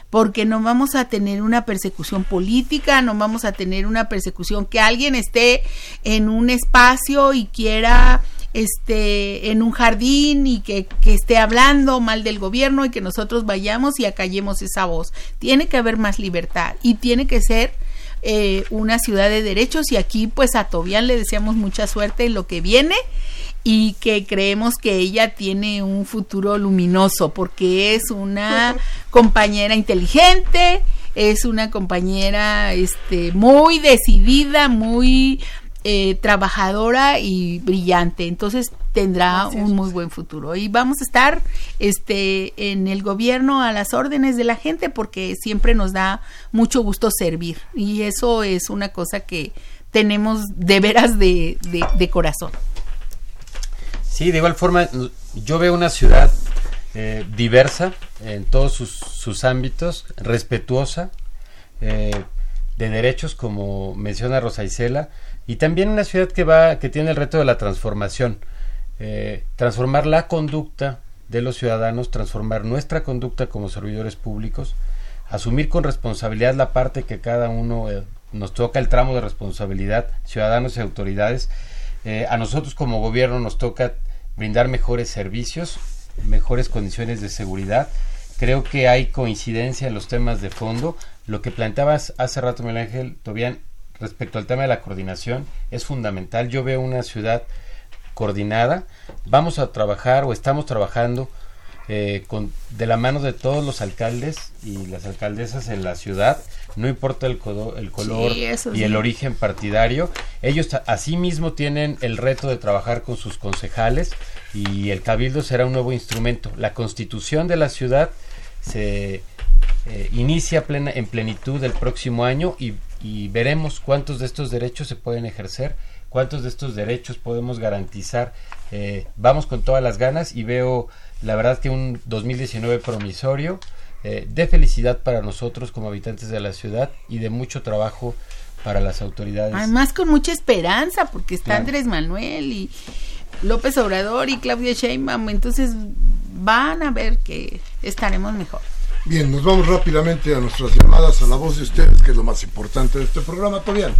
C: porque no vamos a tener una persecución política, no vamos a tener una persecución que alguien esté en un espacio y quiera este, en un jardín y que, que, esté hablando mal del gobierno y que nosotros vayamos y acallemos esa voz. Tiene que haber más libertad y tiene que ser eh, una ciudad de derechos y aquí pues a Tobián le deseamos mucha suerte en lo que viene y que creemos que ella tiene un futuro luminoso porque es una compañera inteligente, es una compañera este muy decidida, muy eh, trabajadora y brillante. Entonces tendrá un muy buen futuro. Y vamos a estar este, en el gobierno a las órdenes de la gente porque siempre nos da mucho gusto servir. Y eso es una cosa que tenemos de veras de, de, corazón.
D: Sí, de igual forma, yo veo una ciudad eh, diversa en todos sus, sus ámbitos, respetuosa, eh, de derechos, como menciona Rosa Isela, y también una ciudad que va, que tiene el reto de la transformación, eh, transformar la conducta de los ciudadanos, transformar nuestra conducta como servidores públicos, asumir con responsabilidad la parte que cada uno eh, nos toca el tramo de responsabilidad, ciudadanos y autoridades. Eh, a nosotros como gobierno nos toca brindar mejores servicios, mejores condiciones de seguridad. Creo que hay coincidencia en los temas de fondo. Lo que planteabas hace rato, Miguel Ángel, Tobián, respecto al tema de la coordinación es fundamental. Yo veo una ciudad coordinada. Vamos a trabajar o estamos trabajando eh, con, de la mano de todos los alcaldes y las alcaldesas en la ciudad, no importa el, el color y el origen partidario, ellos asimismo tienen el reto de trabajar con sus concejales y el cabildo será un nuevo instrumento. La constitución de la ciudad se eh, inicia plena, en plenitud el próximo año y y veremos cuántos de estos derechos se pueden ejercer, cuántos de estos derechos podemos garantizar. Eh, vamos con todas las ganas y veo la verdad que un 2019 promisorio eh, de felicidad para nosotros como habitantes de la ciudad y de mucho trabajo para las autoridades.
C: Además con mucha esperanza porque está Andrés Manuel y López Obrador y Claudia Sheinbaum, entonces van a ver que estaremos mejor.
A: Bien, nos vamos rápidamente a nuestras llamadas, a la voz de ustedes, que es lo más importante de este programa, Tobián.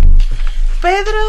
B: Pedro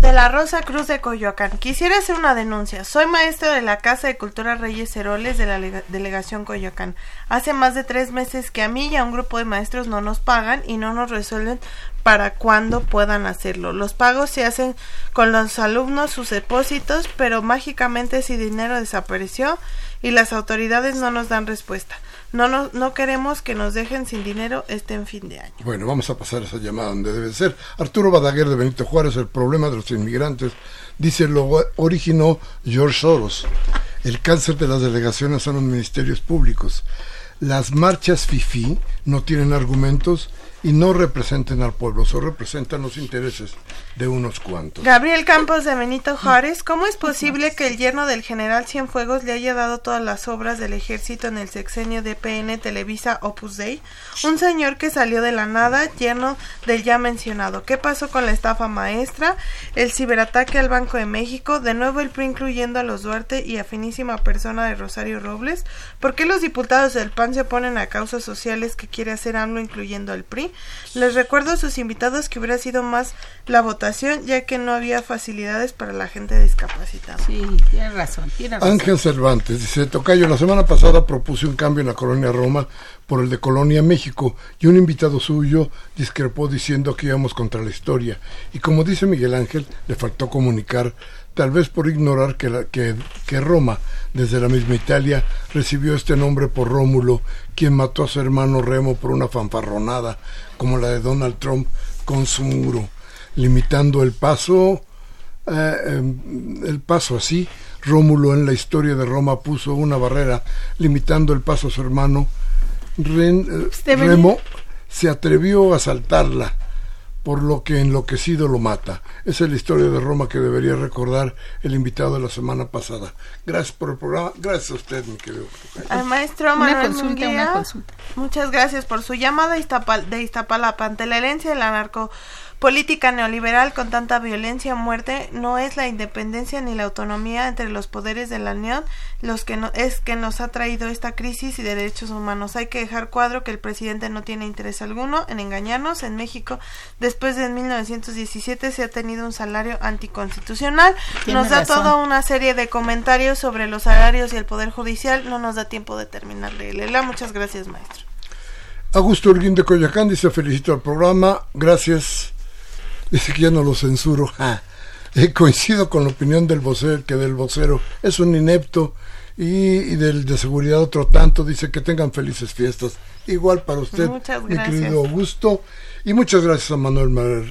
B: de la Rosa Cruz de Coyoacán. Quisiera hacer una denuncia. Soy maestro de la Casa de Cultura Reyes Heroles de la Delegación Coyoacán. Hace más de tres meses que a mí y a un grupo de maestros no nos pagan y no nos resuelven para cuando puedan hacerlo. Los pagos se hacen con los alumnos sus depósitos, pero mágicamente ese dinero desapareció y las autoridades no nos dan respuesta. No, no, no queremos que nos dejen sin dinero este fin de año.
A: Bueno, vamos a pasar esa llamada donde debe ser. Arturo Badaguer de Benito Juárez, el problema de los inmigrantes, dice, lo originó George Soros. El cáncer de las delegaciones son los ministerios públicos. Las marchas FIFI no tienen argumentos y no representen al pueblo, solo representan los intereses de unos cuantos.
B: Gabriel Campos de Benito Juárez, ¿cómo es posible que el yerno del general Cienfuegos le haya dado todas las obras del ejército en el sexenio de PN Televisa Opus Dei? Un señor que salió de la nada, yerno del ya mencionado. ¿Qué pasó con la estafa maestra? El ciberataque al Banco de México, de nuevo el PRI incluyendo a los Duarte y a finísima persona de Rosario Robles. ¿Por qué los diputados del PAN se oponen a causas sociales que quiere hacer AMLO incluyendo al PRI? Les recuerdo a sus invitados que hubiera sido más la votación, ya que no había facilidades para la gente discapacitada.
C: Sí, tiene razón, tiene razón.
A: Ángel Cervantes dice, Tocayo, la semana pasada propuse un cambio en la colonia Roma por el de Colonia México y un invitado suyo discrepó diciendo que íbamos contra la historia. Y como dice Miguel Ángel, le faltó comunicar tal vez por ignorar que, la, que, que Roma, desde la misma Italia, recibió este nombre por Rómulo, quien mató a su hermano Remo por una fanfarronada, como la de Donald Trump con su muro, limitando el paso, eh, em, el paso así. Rómulo en la historia de Roma puso una barrera limitando el paso a su hermano. Eh, Remo se atrevió a saltarla por lo que enloquecido lo mata. Esa es la historia de Roma que debería recordar el invitado de la semana pasada. Gracias por el programa, gracias a usted, mi querido.
B: Al maestro Manuel muchas gracias por su llamada de Iztapalapa ante la herencia del anarco política neoliberal con tanta violencia y muerte no es la independencia ni la autonomía entre los poderes de la Unión los que no, es que nos ha traído esta crisis y de derechos humanos. Hay que dejar cuadro que el presidente no tiene interés alguno en engañarnos. En México, después de 1917, se ha tenido un salario anticonstitucional. Nos da toda una serie de comentarios sobre los salarios y el Poder Judicial. No nos da tiempo de terminar de leerla. Muchas gracias, maestro.
A: Augusto Urguín de Coyacán dice felicito al programa. Gracias. Dice que ya no lo censuro. Eh, coincido con la opinión del vocero, que del vocero es un inepto y, del de seguridad otro tanto. Dice que tengan felices fiestas. Igual para usted, mi querido Augusto. Y muchas gracias a Manuel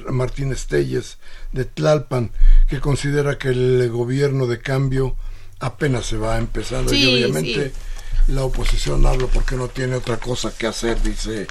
A: Martínez Telles de Tlalpan, que considera que el gobierno de cambio apenas se va empezando y obviamente la oposición habla porque no tiene otra cosa que hacer, dice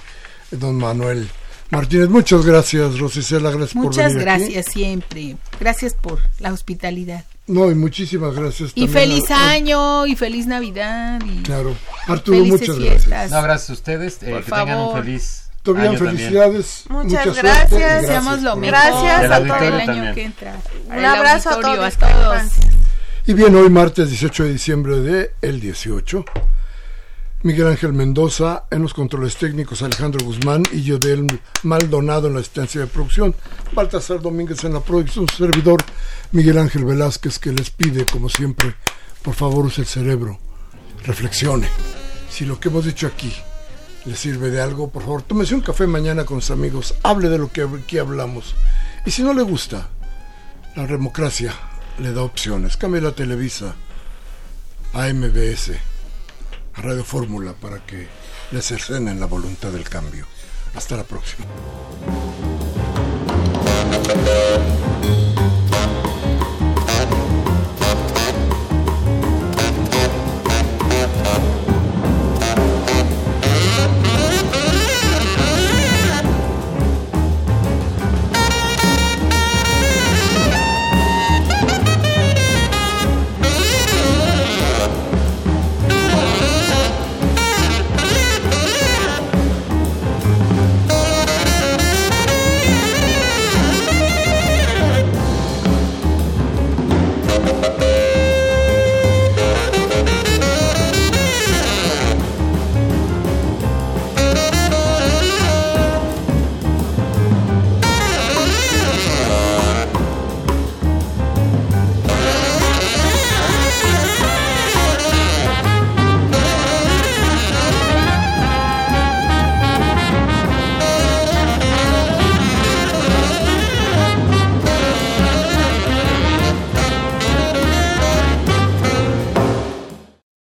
A: don Manuel. Martínez, muchas gracias, Rosicela, gracias
C: por venir. Muchas gracias siempre. Gracias por la hospitalidad.
A: No, y muchísimas gracias.
C: Y feliz año, y feliz Navidad.
A: claro. Arturo, muchas gracias.
D: No, gracias a ustedes. Eh, que tengan un feliz.
A: Todavía felicidades.
B: Muchas gracias.
C: Deseamos lo mejor.
B: Gracias
C: a todo el año que entra.
B: Un abrazo a todos. A todos.
A: Y bien, hoy martes 18 de diciembre de el 18 Miguel Ángel Mendoza en los controles técnicos, Alejandro Guzmán y Yodel Maldonado en la asistencia de producción, Baltasar Domínguez en la producción, su servidor Miguel Ángel Velázquez que les pide, como siempre, por favor use el cerebro, reflexione. Si lo que hemos dicho aquí le sirve de algo, por favor, tómese un café mañana con sus amigos, hable de lo que aquí hablamos. Y si no le gusta, la democracia le da opciones. Cambie la Televisa a MBS a Radio Fórmula para que le cercenen la voluntad del cambio. Hasta la próxima.